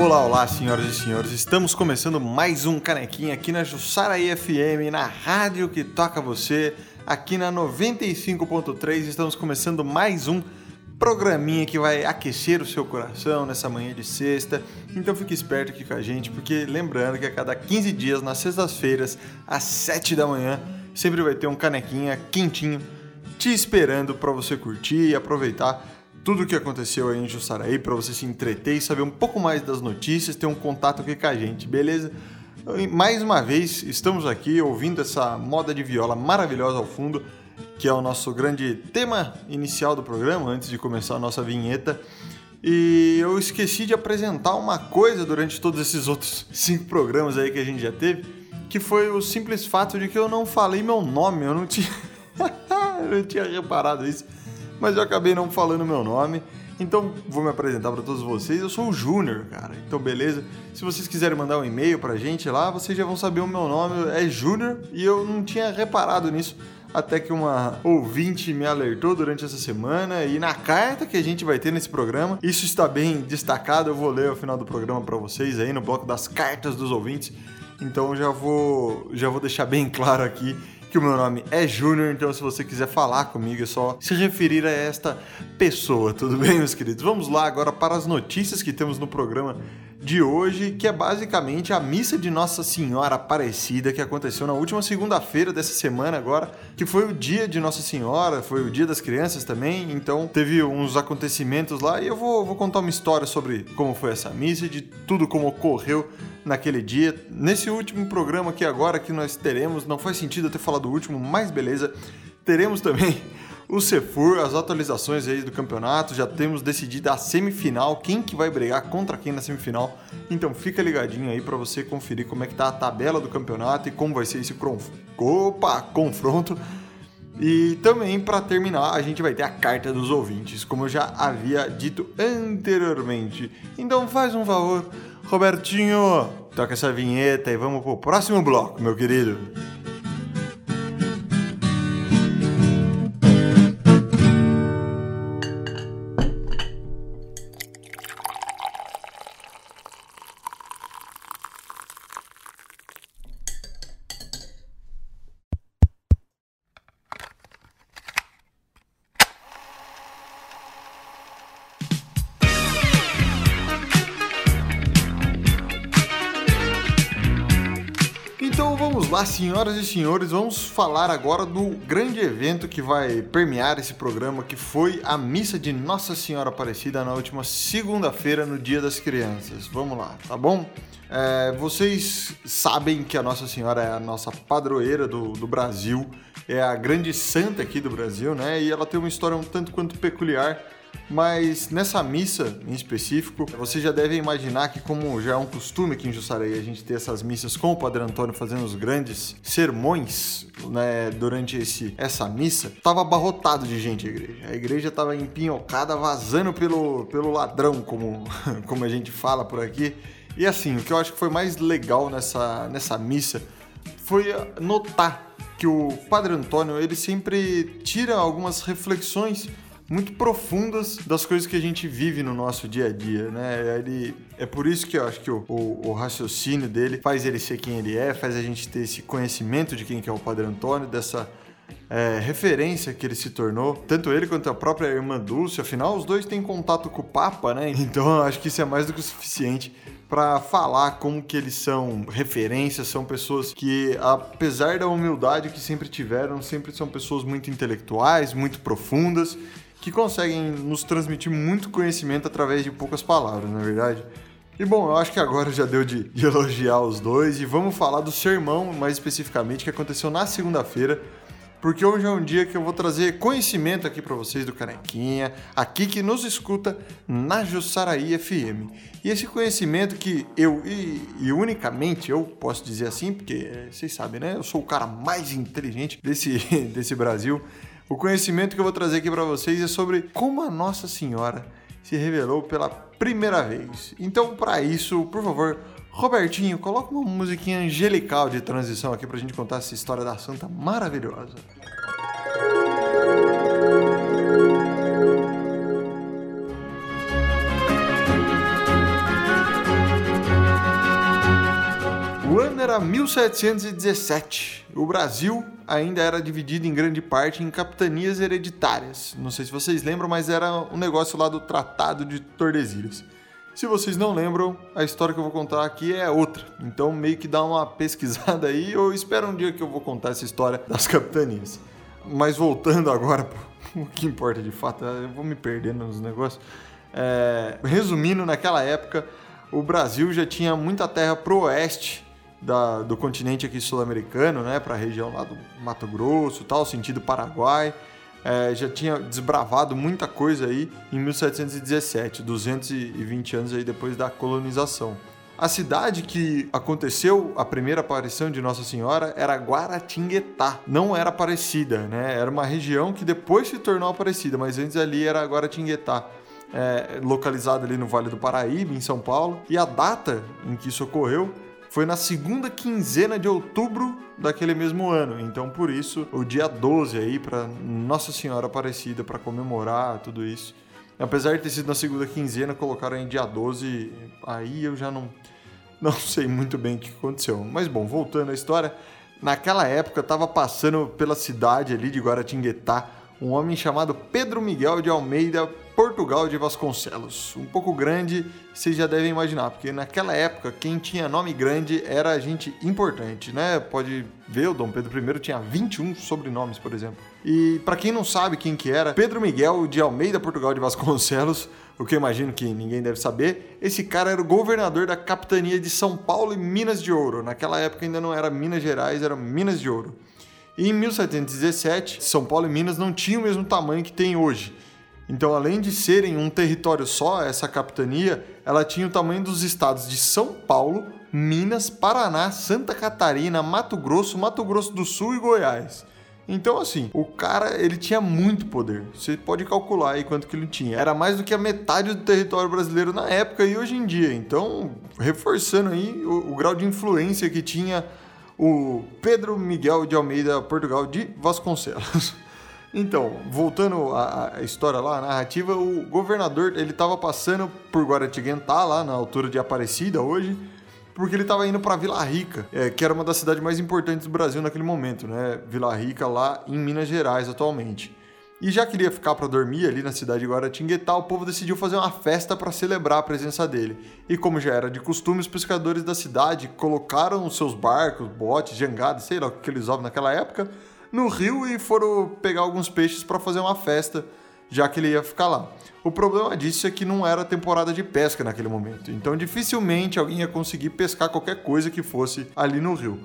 Olá, olá, senhoras e senhores. Estamos começando mais um Canequinha aqui na Jussaraí FM, na rádio que toca você, aqui na 95.3. Estamos começando mais um programinha que vai aquecer o seu coração nessa manhã de sexta. Então fique esperto aqui com a gente, porque lembrando que a cada 15 dias, nas sextas-feiras, às 7 da manhã, sempre vai ter um canequinha quentinho te esperando para você curtir e aproveitar tudo o que aconteceu aí em Jussaraí para você se entreter e saber um pouco mais das notícias, ter um contato aqui com a gente, beleza? Mais uma vez, estamos aqui ouvindo essa moda de viola maravilhosa ao fundo, que é o nosso grande tema inicial do programa, antes de começar a nossa vinheta. E eu esqueci de apresentar uma coisa durante todos esses outros cinco programas aí que a gente já teve, que foi o simples fato de que eu não falei meu nome, eu não tinha, eu não tinha reparado isso mas eu acabei não falando meu nome. Então vou me apresentar para todos vocês. Eu sou o Júnior, cara. Então beleza. Se vocês quiserem mandar um e-mail pra gente lá, vocês já vão saber o meu nome é Júnior e eu não tinha reparado nisso até que uma ouvinte me alertou durante essa semana e na carta que a gente vai ter nesse programa, isso está bem destacado, eu vou ler ao final do programa para vocês aí no bloco das cartas dos ouvintes. Então já vou já vou deixar bem claro aqui que o meu nome é Júnior, então se você quiser falar comigo é só se referir a esta pessoa, tudo bem, meus queridos? Vamos lá agora para as notícias que temos no programa de hoje, que é basicamente a missa de Nossa Senhora Aparecida que aconteceu na última segunda-feira dessa semana agora, que foi o dia de Nossa Senhora, foi o dia das crianças também, então teve uns acontecimentos lá e eu vou, vou contar uma história sobre como foi essa missa de tudo como ocorreu naquele dia. Nesse último programa aqui agora que nós teremos, não faz sentido eu ter falado o último, mas beleza, teremos também o Cefur, as atualizações aí do campeonato, já temos decidido a semifinal, quem que vai brigar contra quem na semifinal. Então fica ligadinho aí para você conferir como é que tá a tabela do campeonato e como vai ser esse Opa, confronto. E também para terminar, a gente vai ter a carta dos ouvintes, como eu já havia dito anteriormente. Então faz um favor, Robertinho, toca essa vinheta e vamos pro próximo bloco, meu querido. Olá, senhoras e senhores, vamos falar agora do grande evento que vai permear esse programa, que foi a missa de Nossa Senhora Aparecida na última segunda-feira, no Dia das Crianças. Vamos lá, tá bom? É, vocês sabem que a Nossa Senhora é a nossa padroeira do, do Brasil, é a grande santa aqui do Brasil, né? E ela tem uma história um tanto quanto peculiar mas nessa missa em específico, você já deve imaginar que, como já é um costume aqui em Jussaraí, a gente ter essas missas com o Padre Antônio fazendo os grandes sermões né, durante esse, essa missa, tava abarrotado de gente a igreja. A igreja tava empinhocada, vazando pelo, pelo ladrão, como, como a gente fala por aqui. E assim, o que eu acho que foi mais legal nessa, nessa missa foi notar que o Padre Antônio ele sempre tira algumas reflexões muito profundas das coisas que a gente vive no nosso dia a dia, né? Ele, é por isso que eu acho que o, o, o, raciocínio dele faz ele ser quem ele é, faz a gente ter esse conhecimento de quem que é o Padre Antônio, dessa é, referência que ele se tornou, tanto ele quanto a própria irmã Dulce, afinal os dois têm contato com o Papa, né? Então eu acho que isso é mais do que o suficiente para falar como que eles são referências, são pessoas que, apesar da humildade que sempre tiveram, sempre são pessoas muito intelectuais, muito profundas que conseguem nos transmitir muito conhecimento através de poucas palavras, na é verdade. E bom, eu acho que agora já deu de, de elogiar os dois e vamos falar do sermão mais especificamente que aconteceu na segunda-feira, porque hoje é um dia que eu vou trazer conhecimento aqui para vocês do Canequinha, aqui que nos escuta na Jussaraí FM. E esse conhecimento que eu, e, e, unicamente eu posso dizer assim, porque vocês sabem, né? Eu sou o cara mais inteligente desse, desse Brasil. O conhecimento que eu vou trazer aqui para vocês é sobre como a Nossa Senhora se revelou pela primeira vez. Então, para isso, por favor, Robertinho, coloca uma musiquinha angelical de transição aqui para a gente contar essa história da santa maravilhosa. Ano era 1717. O Brasil ainda era dividido em grande parte em capitanias hereditárias. Não sei se vocês lembram, mas era um negócio lá do Tratado de Tordesilhas. Se vocês não lembram, a história que eu vou contar aqui é outra. Então meio que dá uma pesquisada aí ou espera um dia que eu vou contar essa história das capitanias. Mas voltando agora o que importa de fato, eu vou me perdendo nos negócios. É, resumindo, naquela época o Brasil já tinha muita terra pro oeste da, do continente aqui sul-americano, né, para a região lá do Mato Grosso, tal, sentido Paraguai. É, já tinha desbravado muita coisa aí em 1717, 220 anos aí depois da colonização. A cidade que aconteceu a primeira aparição de Nossa Senhora era Guaratinguetá. Não era Aparecida, né? Era uma região que depois se tornou Aparecida, mas antes ali era Guaratinguetá é, localizada ali no Vale do Paraíba, em São Paulo. E a data em que isso ocorreu foi na segunda quinzena de outubro daquele mesmo ano. Então, por isso, o dia 12 aí para Nossa Senhora Aparecida para comemorar tudo isso. Apesar de ter sido na segunda quinzena, colocaram em dia 12, aí eu já não não sei muito bem o que aconteceu. Mas bom, voltando à história, naquela época estava passando pela cidade ali de Guaratinguetá um homem chamado Pedro Miguel de Almeida Portugal de Vasconcelos. Um pouco grande, vocês já devem imaginar, porque naquela época quem tinha nome grande era gente importante, né? Pode ver, o Dom Pedro I tinha 21 sobrenomes, por exemplo. E para quem não sabe quem que era, Pedro Miguel de Almeida Portugal de Vasconcelos, o que eu imagino que ninguém deve saber, esse cara era o governador da capitania de São Paulo e Minas de Ouro. Naquela época ainda não era Minas Gerais, era Minas de Ouro. E em 1717, São Paulo e Minas não tinham o mesmo tamanho que tem hoje. Então, além de serem um território só, essa capitania, ela tinha o tamanho dos estados de São Paulo, Minas, Paraná, Santa Catarina, Mato Grosso, Mato Grosso do Sul e Goiás. Então, assim, o cara, ele tinha muito poder. Você pode calcular aí quanto que ele tinha. Era mais do que a metade do território brasileiro na época e hoje em dia. Então, reforçando aí o, o grau de influência que tinha o Pedro Miguel de Almeida Portugal de Vasconcelos. Então, voltando à, história lá, a narrativa, o governador ele estava passando por Guaratinguetá, lá na altura de Aparecida hoje, porque ele estava indo para Vila Rica, é, que era uma das cidades mais importantes do Brasil naquele momento, né? Vila Rica lá em Minas Gerais atualmente. E já queria ficar para dormir ali na cidade de Guaratinguetá, o povo decidiu fazer uma festa para celebrar a presença dele. E como já era de costume, os pescadores da cidade colocaram seus barcos, botes, jangadas, sei lá o que eles usavam naquela época, no rio e foram pegar alguns peixes para fazer uma festa, já que ele ia ficar lá. O problema disso é que não era temporada de pesca naquele momento, então dificilmente alguém ia conseguir pescar qualquer coisa que fosse ali no rio.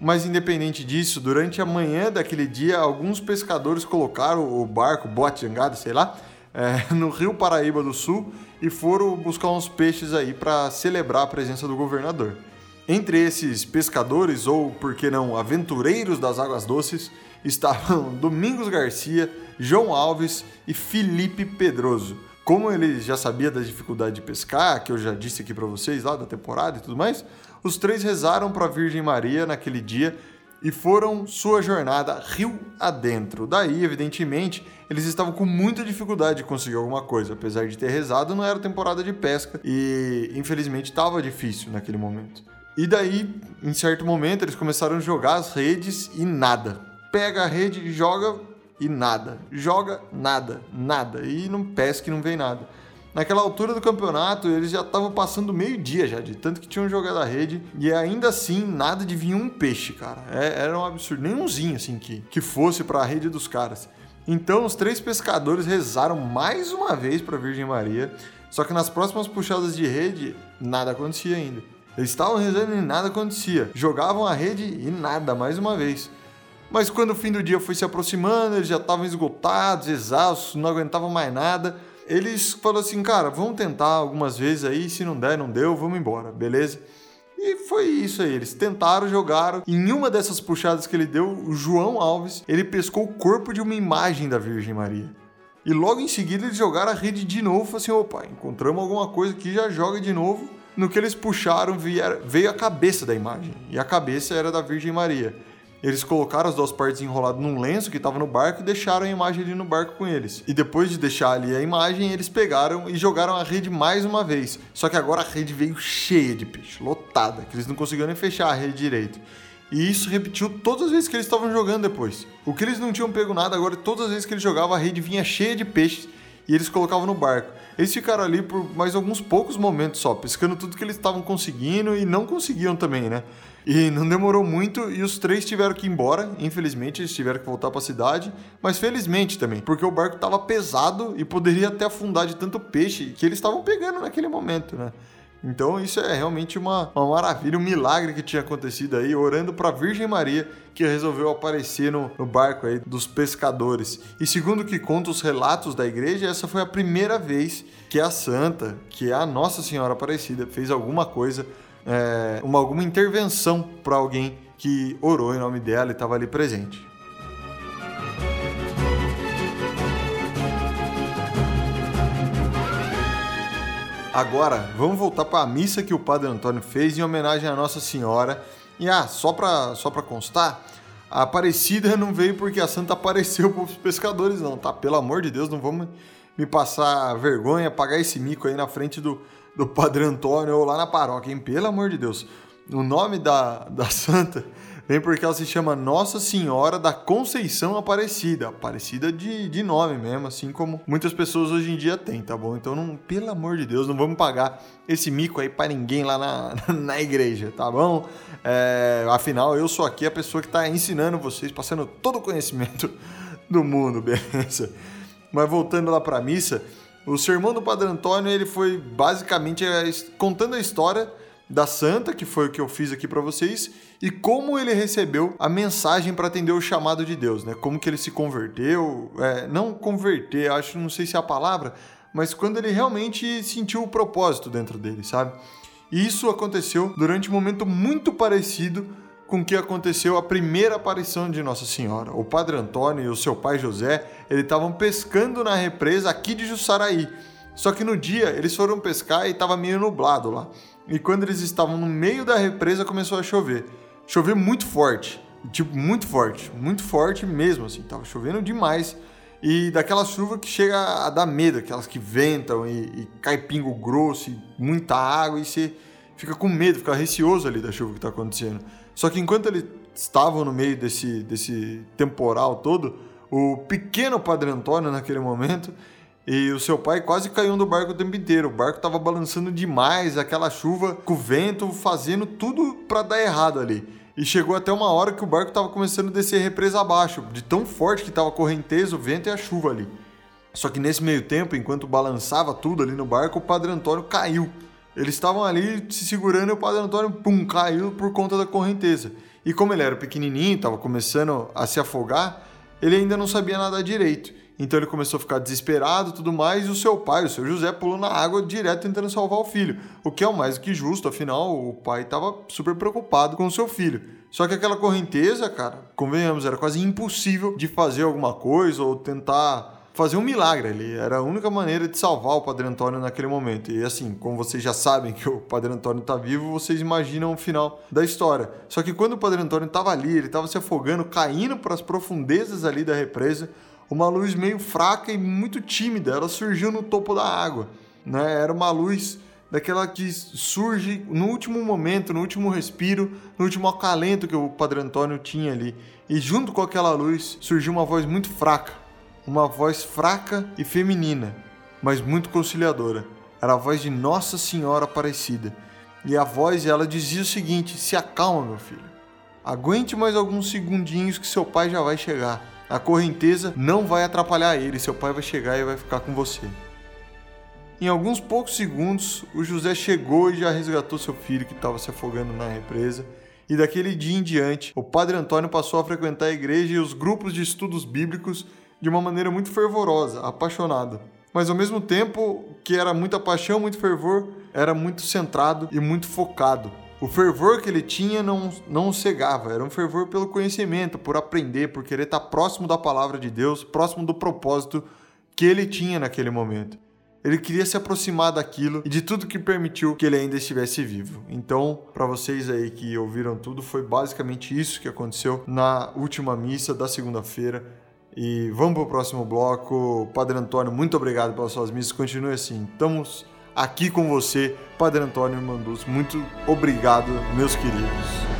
Mas independente disso, durante a manhã daquele dia, alguns pescadores colocaram o barco, bote jangada, sei lá, é, no Rio Paraíba do Sul e foram buscar uns peixes aí para celebrar a presença do governador. Entre esses pescadores, ou por que não, aventureiros das águas doces, estavam Domingos Garcia, João Alves e Felipe Pedroso. Como ele já sabia da dificuldade de pescar, que eu já disse aqui para vocês lá da temporada e tudo mais, os três rezaram para a Virgem Maria naquele dia e foram sua jornada rio adentro. Daí, evidentemente, eles estavam com muita dificuldade de conseguir alguma coisa. Apesar de ter rezado, não era temporada de pesca e, infelizmente, estava difícil naquele momento. E daí, em certo momento, eles começaram a jogar as redes e nada. Pega a rede, joga e nada. Joga nada, nada. E não pesca e não vem nada. Naquela altura do campeonato, eles já estavam passando meio-dia já, de tanto que tinham jogado a rede, e ainda assim, nada de vir um peixe, cara. É, era um absurdo, nenhumzinho assim que, que fosse para a rede dos caras. Então, os três pescadores rezaram mais uma vez para a Virgem Maria, só que nas próximas puxadas de rede, nada acontecia ainda. Eles estavam rezando e nada acontecia. Jogavam a rede e nada, mais uma vez. Mas quando o fim do dia foi se aproximando, eles já estavam esgotados, exaustos, não aguentavam mais nada eles falaram assim, cara, vamos tentar algumas vezes aí, se não der, não deu, vamos embora, beleza? E foi isso aí, eles tentaram, jogaram. Em uma dessas puxadas que ele deu, o João Alves, ele pescou o corpo de uma imagem da Virgem Maria. E logo em seguida eles jogaram a rede de novo, assim, opa, encontramos alguma coisa que já joga de novo. No que eles puxaram, veio a cabeça da imagem. E a cabeça era da Virgem Maria. Eles colocaram as duas partes enroladas num lenço que estava no barco e deixaram a imagem ali no barco com eles. E depois de deixar ali a imagem, eles pegaram e jogaram a rede mais uma vez. Só que agora a rede veio cheia de peixe, lotada, que eles não conseguiram nem fechar a rede direito. E isso repetiu todas as vezes que eles estavam jogando depois. O que eles não tinham pego nada, agora todas as vezes que eles jogavam, a rede vinha cheia de peixes e eles colocavam no barco. Eles ficaram ali por mais alguns poucos momentos só, pescando tudo que eles estavam conseguindo e não conseguiam também, né? E não demorou muito e os três tiveram que ir embora. Infelizmente, eles tiveram que voltar para a cidade, mas felizmente também, porque o barco estava pesado e poderia até afundar de tanto peixe que eles estavam pegando naquele momento, né? Então isso é realmente uma, uma maravilha, um milagre que tinha acontecido aí, orando para a Virgem Maria, que resolveu aparecer no, no, barco aí dos pescadores. E segundo o que conta os relatos da igreja, essa foi a primeira vez que a santa, que é a Nossa Senhora Aparecida, fez alguma coisa, é, uma, alguma intervenção para alguém que orou em nome dela e estava ali presente. Agora, vamos voltar para a missa que o Padre Antônio fez em homenagem à Nossa Senhora. E ah, só para só constar, a Aparecida não veio porque a santa apareceu para os pescadores, não, tá? Pelo amor de Deus, não vamos me passar vergonha, pagar esse mico aí na frente do, do Padre Antônio ou lá na paróquia, hein? Pelo amor de Deus. O nome da, da santa vem porque ela se chama Nossa Senhora da Conceição Aparecida. Aparecida de, de nome mesmo, assim como muitas pessoas hoje em dia têm, tá bom? Então, não, pelo amor de Deus, não vamos pagar esse mico aí para ninguém lá na, na igreja, tá bom? É, afinal, eu sou aqui a pessoa que está ensinando vocês, passando todo o conhecimento do mundo, beleza? Mas voltando lá para a missa, o sermão do Padre Antônio ele foi basicamente contando a história da santa, que foi o que eu fiz aqui para vocês, e como ele recebeu a mensagem para atender o chamado de Deus, né? Como que ele se converteu, é, não converter, acho, não sei se é a palavra, mas quando ele realmente sentiu o propósito dentro dele, sabe? E isso aconteceu durante um momento muito parecido com o que aconteceu a primeira aparição de Nossa Senhora. O Padre Antônio e o seu pai José, eles estavam pescando na represa aqui de Jussaraí. Só que no dia eles foram pescar e estava meio nublado lá. E quando eles estavam no meio da represa começou a chover choveu muito forte. Tipo, muito forte. Muito forte mesmo, assim. Tava chovendo demais. E daquela chuva que chega a dar medo, aquelas que ventam e, e cai pingo grosso e muita água e você fica com medo, fica receoso ali da chuva que tá acontecendo. Só que enquanto eles estavam no meio desse, desse temporal todo, o pequeno Padre Antônio, naquele momento, e o seu pai quase caiu do barco o tempo inteiro. O barco estava balançando demais, aquela chuva com o vento fazendo tudo para dar errado ali. E chegou até uma hora que o barco estava começando a descer represa abaixo, de tão forte que estava a correnteza, o vento e a chuva ali. Só que nesse meio tempo, enquanto balançava tudo ali no barco, o Padre Antônio caiu. Eles estavam ali se segurando e o Padre Antônio, pum, caiu por conta da correnteza. E como ele era pequenininho, estava começando a se afogar, ele ainda não sabia nadar direito. Então ele começou a ficar desesperado tudo mais, e o seu pai, o seu José, pulou na água direto tentando salvar o filho. O que é o mais do que justo, afinal, o pai estava super preocupado com o seu filho. Só que aquela correnteza, cara, convenhamos, era quase impossível de fazer alguma coisa ou tentar fazer um milagre ali. Era a única maneira de salvar o Padre Antônio naquele momento. E assim, como vocês já sabem que o Padre Antônio está vivo, vocês imaginam o final da história. Só que quando o Padre Antônio estava ali, ele estava se afogando, caindo para as profundezas ali da represa, uma luz meio fraca e muito tímida. Ela surgiu no topo da água, né? Era uma luz daquela que surge no último momento, no último respiro, no último acalento que o Padre Antônio tinha ali. E junto com aquela luz surgiu uma voz muito fraca, uma voz fraca e feminina, mas muito conciliadora. Era a voz de Nossa Senhora Aparecida. E a voz ela dizia o seguinte: "Se acalma, meu filho. Aguente mais alguns segundinhos que seu pai já vai chegar." A correnteza não vai atrapalhar ele, seu pai vai chegar e vai ficar com você. Em alguns poucos segundos, o José chegou e já resgatou seu filho que estava se afogando na represa. E daquele dia em diante, o padre Antônio passou a frequentar a igreja e os grupos de estudos bíblicos de uma maneira muito fervorosa, apaixonada. Mas ao mesmo tempo que era muita paixão, muito fervor, era muito centrado e muito focado. O fervor que ele tinha não, não cegava, era um fervor pelo conhecimento, por aprender, por querer estar próximo da palavra de Deus, próximo do propósito que ele tinha naquele momento. ele queria se aproximar daquilo e de tudo que permitiu que ele ainda estivesse vivo. Então, para vocês aí que ouviram tudo, foi basicamente isso que aconteceu na última missa da segunda-feira. E vamos pro próximo bloco. Padre Antônio, muito obrigado pelas suas missas. Continue assim. Estamos aqui com você, Padre Antônio Mandus. Muito obrigado, meus queridos.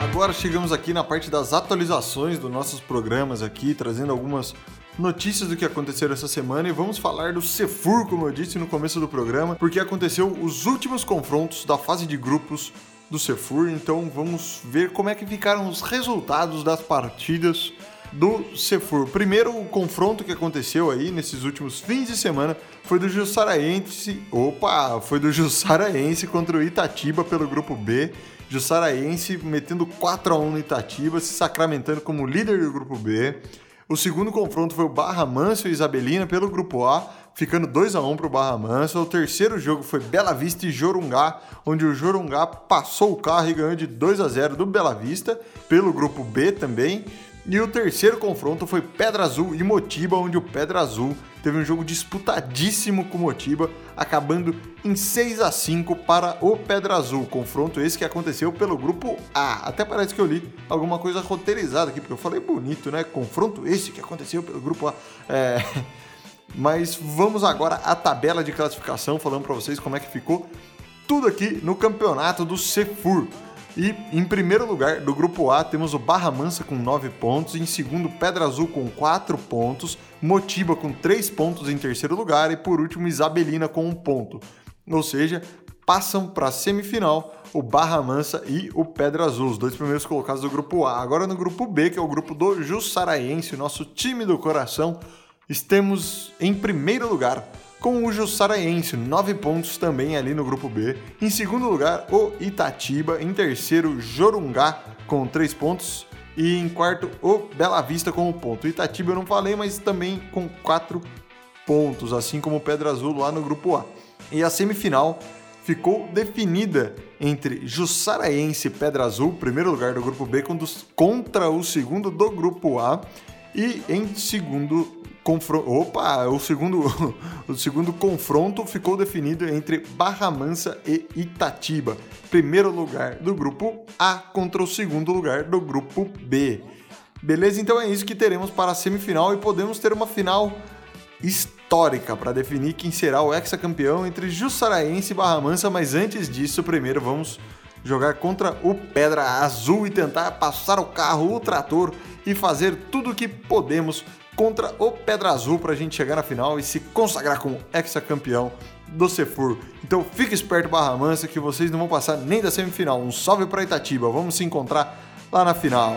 Agora chegamos aqui na parte das atualizações dos nossos programas aqui, trazendo algumas notícias do que aconteceu essa semana e vamos falar do Cefur, como eu disse no começo do programa, porque aconteceu os últimos confrontos da fase de grupos do Cefur, então vamos ver como é que ficaram os resultados das partidas do Cefur. Primeiro, o confronto que aconteceu aí nesses últimos fins de semana foi do Jussaraense. Opa, foi do Jussaraense contra o Itatiba pelo grupo B. Jussaraense metendo 4 a 1 no Itatiba, se sacramentando como líder do grupo B. O segundo confronto foi o Barra Manso e Isabelina pelo grupo A, ficando 2 a 1 para o Barra Manso. O terceiro jogo foi Bela Vista e Jorungá, onde o Jorungá passou o carro e ganhou de 2 a 0 do Bela Vista, pelo grupo B também. E o terceiro confronto foi Pedra Azul e Motiba, onde o Pedra Azul teve um jogo disputadíssimo com o Motiba, acabando em 6 a 5 para o Pedra Azul. Confronto esse que aconteceu pelo grupo A. Até parece que eu li alguma coisa roteirizada aqui, porque eu falei bonito, né? Confronto esse que aconteceu pelo grupo A. É... Mas vamos agora à tabela de classificação, falando para vocês como é que ficou tudo aqui no campeonato do Cefur. E em primeiro lugar do grupo A temos o Barra Mansa com 9 pontos, em segundo Pedra Azul com 4 pontos, Motiba com 3 pontos em terceiro lugar e por último Isabelina com 1 ponto. Ou seja, passam para a semifinal o Barra Mansa e o Pedra Azul, os dois primeiros colocados do grupo A. Agora no grupo B, que é o grupo do Jussaraense, nosso time do coração, estamos em primeiro lugar com o Jussaraense, 9 pontos também ali no grupo B. Em segundo lugar, o Itatiba. Em terceiro, Jorungá, com 3 pontos. E em quarto, o Bela Vista com um ponto. O Itatiba eu não falei, mas também com 4 pontos, assim como o Pedra Azul lá no grupo A. E a semifinal ficou definida entre Jussaraense e Pedra Azul, primeiro lugar do grupo B, contra o segundo do grupo A. E em segundo confronto. Opa, o segundo, o segundo confronto ficou definido entre Barra Mansa e Itatiba. Primeiro lugar do grupo A contra o segundo lugar do grupo B. Beleza? Então é isso que teremos para a semifinal e podemos ter uma final histórica para definir quem será o hexacampeão entre Jussaraense e Barra Mansa, mas antes disso, primeiro vamos jogar contra o Pedra Azul e tentar passar o carro, o trator e fazer tudo o que podemos contra o Pedra Azul para a gente chegar na final e se consagrar como ex-campeão do Cefur. Então fique esperto, Barra Mansa, que vocês não vão passar nem da semifinal. Um salve para Itatiba, vamos se encontrar lá na final.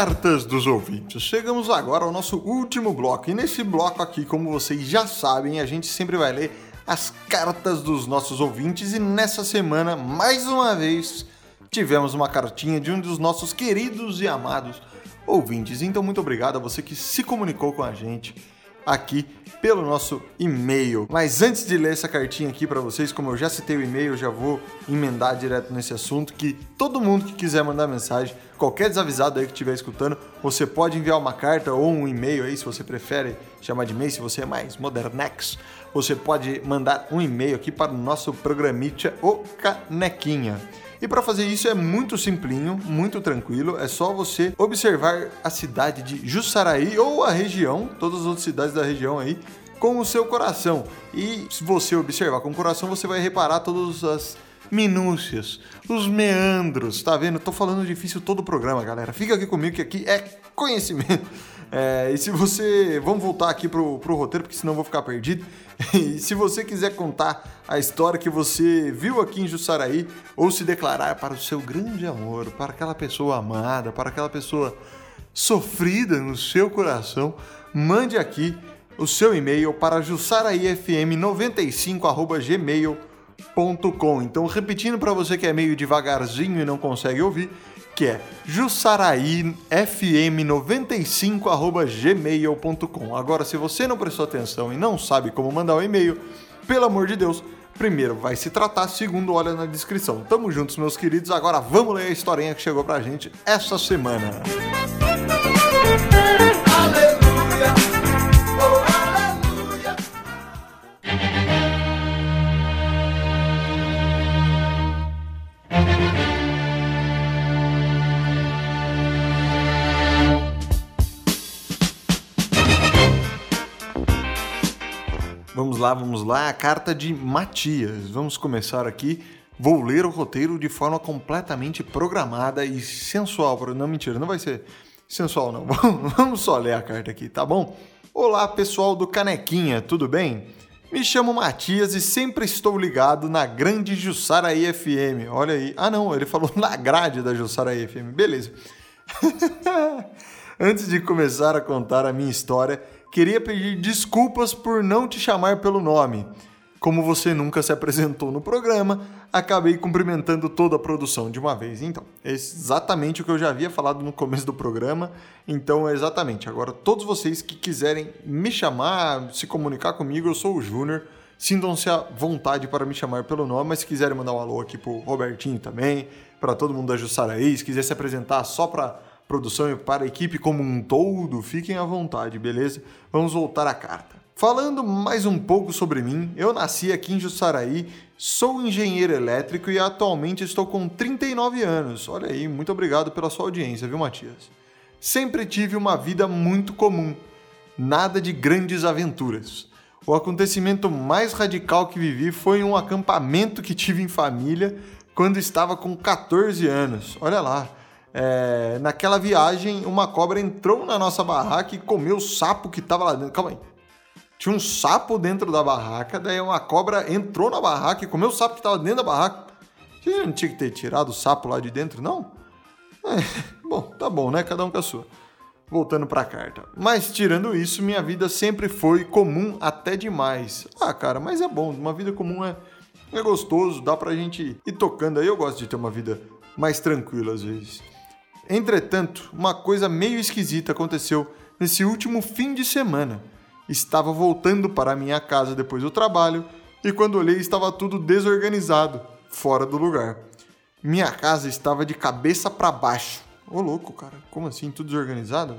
Cartas dos ouvintes. Chegamos agora ao nosso último bloco. E nesse bloco aqui, como vocês já sabem, a gente sempre vai ler as cartas dos nossos ouvintes. E nessa semana, mais uma vez, tivemos uma cartinha de um dos nossos queridos e amados ouvintes. Então, muito obrigado a você que se comunicou com a gente aqui pelo nosso e-mail. Mas antes de ler essa cartinha aqui para vocês, como eu já citei o e-mail, já vou emendar direto nesse assunto que todo mundo que quiser mandar mensagem, qualquer desavisado aí que estiver escutando, você pode enviar uma carta ou um e-mail aí, se você prefere chamar de e-mail, se você é mais modernex, você pode mandar um e-mail aqui para o nosso programita O Canequinha. E para fazer isso é muito simplinho, muito tranquilo, é só você observar a cidade de Jussaraí ou a região, todas as outras cidades da região aí, com o seu coração. E se você observar com o coração, você vai reparar todas as minúcias, os meandros, tá vendo? Tô falando difícil todo o programa, galera. Fica aqui comigo que aqui é conhecimento. É, e se você. Vamos voltar aqui pro, pro roteiro, porque senão eu vou ficar perdido. E se você quiser contar a história que você viu aqui em Jussaraí, ou se declarar para o seu grande amor, para aquela pessoa amada, para aquela pessoa sofrida no seu coração, mande aqui o seu e-mail para jussaraifm95@gmail.com. Então, repetindo para você que é meio devagarzinho e não consegue ouvir, que é jussaraifm95@gmail.com. Agora, se você não prestou atenção e não sabe como mandar o um e-mail, pelo amor de Deus, primeiro vai se tratar, segundo olha na descrição. Tamo juntos, meus queridos. Agora vamos ler a historinha que chegou pra gente essa semana. Aleluia. Vamos lá, vamos lá. A carta de Matias. Vamos começar aqui. Vou ler o roteiro de forma completamente programada e sensual. Não, mentira, não vai ser sensual, não. Vamos só ler a carta aqui, tá bom? Olá, pessoal do Canequinha, tudo bem? Me chamo Matias e sempre estou ligado na grande Jussaraí FM. Olha aí. Ah, não, ele falou na grade da Jussaraí FM. Beleza. Antes de começar a contar a minha história, queria pedir desculpas por não te chamar pelo nome. Como você nunca se apresentou no programa, acabei cumprimentando toda a produção de uma vez. Então, é exatamente o que eu já havia falado no começo do programa. Então, é exatamente. Agora, todos vocês que quiserem me chamar, se comunicar comigo, eu sou o Júnior. Sintam-se à vontade para me chamar pelo nome, mas se quiserem mandar um alô aqui pro Robertinho também, para todo mundo da Jussaraí, se quiser se apresentar só para produção e para a equipe como um todo, fiquem à vontade, beleza? Vamos voltar à carta. Falando mais um pouco sobre mim, eu nasci aqui em Jussaraí, sou engenheiro elétrico e atualmente estou com 39 anos. Olha aí, muito obrigado pela sua audiência, viu, Matias? Sempre tive uma vida muito comum, nada de grandes aventuras. O acontecimento mais radical que vivi foi um acampamento que tive em família quando estava com 14 anos. Olha lá, é, naquela viagem, uma cobra entrou na nossa barraca e comeu o sapo que estava lá dentro. Calma aí. Tinha um sapo dentro da barraca, daí uma cobra entrou na barraca e comeu o sapo que estava dentro da barraca. Você não tinha que ter tirado o sapo lá de dentro, não? É, bom, tá bom, né? Cada um com a sua. Voltando para a carta. Mas tirando isso, minha vida sempre foi comum até demais. Ah, cara, mas é bom. Uma vida comum é, é gostoso, dá pra gente ir tocando aí. Eu gosto de ter uma vida mais tranquila às vezes. Entretanto, uma coisa meio esquisita aconteceu nesse último fim de semana. Estava voltando para minha casa depois do trabalho e quando olhei estava tudo desorganizado, fora do lugar. Minha casa estava de cabeça para baixo. Ô louco, cara, como assim? Tudo desorganizado?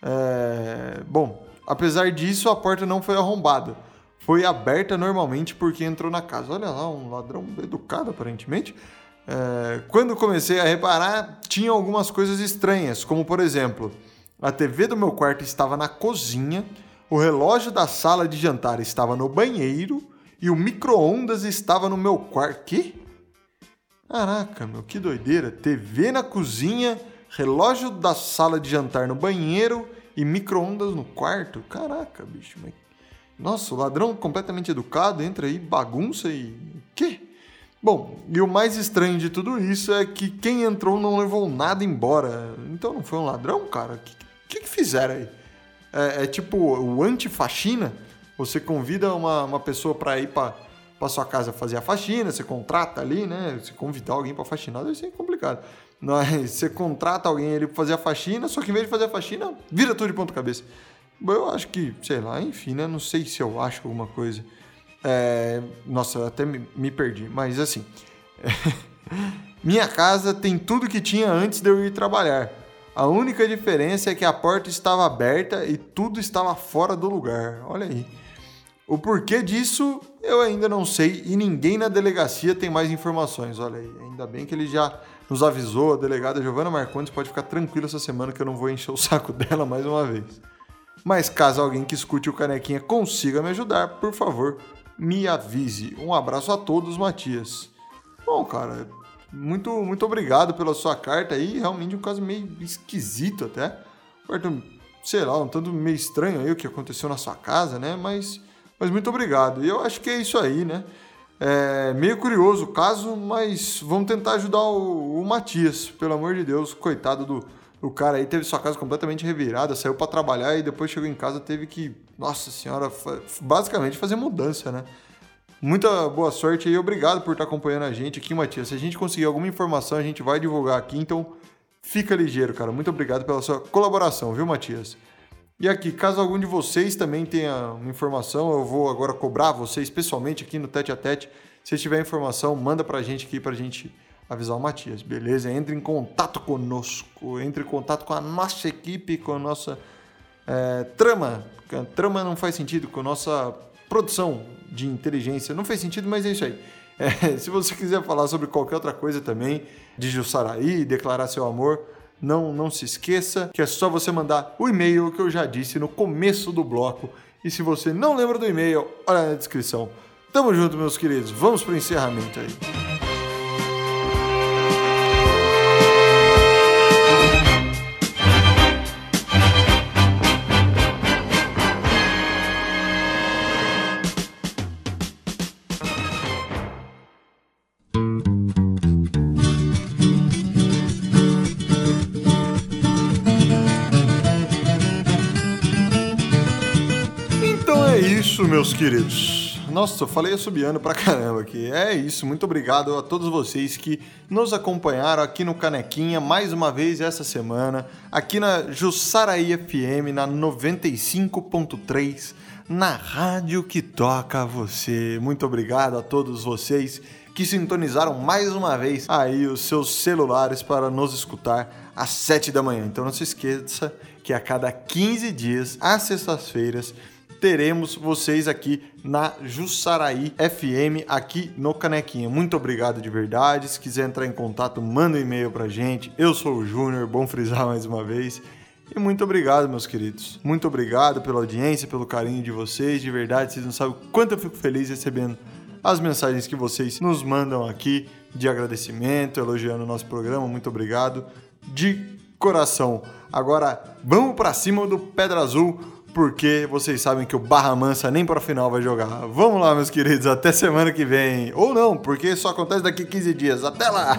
É... Bom, apesar disso, a porta não foi arrombada. Foi aberta normalmente porque entrou na casa. Olha lá, um ladrão educado aparentemente. É, quando comecei a reparar, tinha algumas coisas estranhas, como por exemplo, a TV do meu quarto estava na cozinha, o relógio da sala de jantar estava no banheiro e o micro-ondas estava no meu quarto. Que? Caraca, meu, que doideira! TV na cozinha, relógio da sala de jantar no banheiro e micro-ondas no quarto. Caraca, bicho, mas... Nossa, o ladrão completamente educado entra aí, bagunça e. Que? Bom, e o mais estranho de tudo isso é que quem entrou não levou nada embora. Então não foi um ladrão, cara? O que, que, que, fizeram aí? É, é tipo o anti-faxina? Você convida uma, uma pessoa para ir para para sua casa fazer a faxina, você contrata ali, né? Você convidar alguém para faxinar deve ser complicado. Mas você contrata alguém ali para fazer a faxina, só que em vez de fazer a faxina, vira tudo de ponta cabeça. Eu acho que, sei lá, enfim, né? Não sei se eu acho alguma coisa. É, nossa, até me, me, perdi, mas assim. minha casa tem tudo que tinha antes de eu ir trabalhar. A única diferença é que a porta estava aberta e tudo estava fora do lugar. Olha aí. O porquê disso eu ainda não sei e ninguém na delegacia tem mais informações. Olha aí, ainda bem que ele já nos avisou. A delegada Giovana Marcondes pode ficar tranquila essa semana que eu não vou encher o saco dela mais uma vez. Mas caso alguém que escute o Canequinha consiga me ajudar, por favor, me avise. Um abraço a todos, Matias. Bom, cara, muito, muito obrigado pela sua carta aí. Realmente um caso meio esquisito até. Sei lá, um tanto meio estranho aí o que aconteceu na sua casa, né? Mas, mas muito obrigado. E eu acho que é isso aí, né? É meio curioso o caso, mas vamos tentar ajudar o, o Matias, pelo amor de Deus, coitado do, O cara aí teve sua casa completamente revirada, saiu para trabalhar e depois chegou em casa teve que, nossa senhora, basicamente fazer mudança, né? Muita boa sorte e obrigado por estar acompanhando a gente aqui, Matias. Se a gente conseguir alguma informação, a gente vai divulgar aqui, então fica ligeiro, cara. Muito obrigado pela sua colaboração, viu, Matias? E aqui, caso algum de vocês também tenha uma informação, eu vou agora cobrar vocês pessoalmente aqui no Tete a Tete. Se tiver informação, manda pra gente aqui pra gente avisar o Matias, beleza? Entre em contato conosco, entre em contato com a nossa equipe, com a nossa é, trama. A trama não faz sentido, com a nossa produção de inteligência. Não fez sentido, mas é isso aí. É, se você quiser falar sobre qualquer outra coisa também, de Jussaraí, declarar seu amor, não, não se esqueça que é só você mandar o e-mail que eu já disse no começo do bloco. E se você não lembra do e-mail, olha na descrição. Tamo junto, meus queridos. Vamos pro encerramento aí. Meus queridos. Nossa, eu falei assobiando pra caramba aqui. É isso, muito obrigado a todos vocês que nos acompanharam aqui no Canequinha mais uma vez essa semana, aqui na Jussaraí FM, na 95.3, na rádio que toca você. Muito obrigado a todos vocês que sintonizaram mais uma vez aí os seus celulares para nos escutar às 7 da manhã. Então não se esqueça que a cada 15 dias, às sextas-feiras, teremos vocês aqui na Jussaraí FM, aqui no Canequinha. Muito obrigado de verdade. Se quiser entrar em contato, manda um e-mail pra gente. Eu sou o Júnior, bom frisar mais uma vez. E muito obrigado, meus queridos. Muito obrigado pela audiência, pelo carinho de vocês. De verdade, vocês não sabem o quanto eu fico feliz recebendo as mensagens que vocês nos mandam aqui de agradecimento, elogiando o nosso programa. Muito obrigado de coração. Agora, vamos para cima do Pedra Azul porque vocês sabem que o Barra Mansa nem para final vai jogar. Vamos lá, meus queridos, até semana que vem. Ou não, porque só acontece daqui 15 dias. Até lá!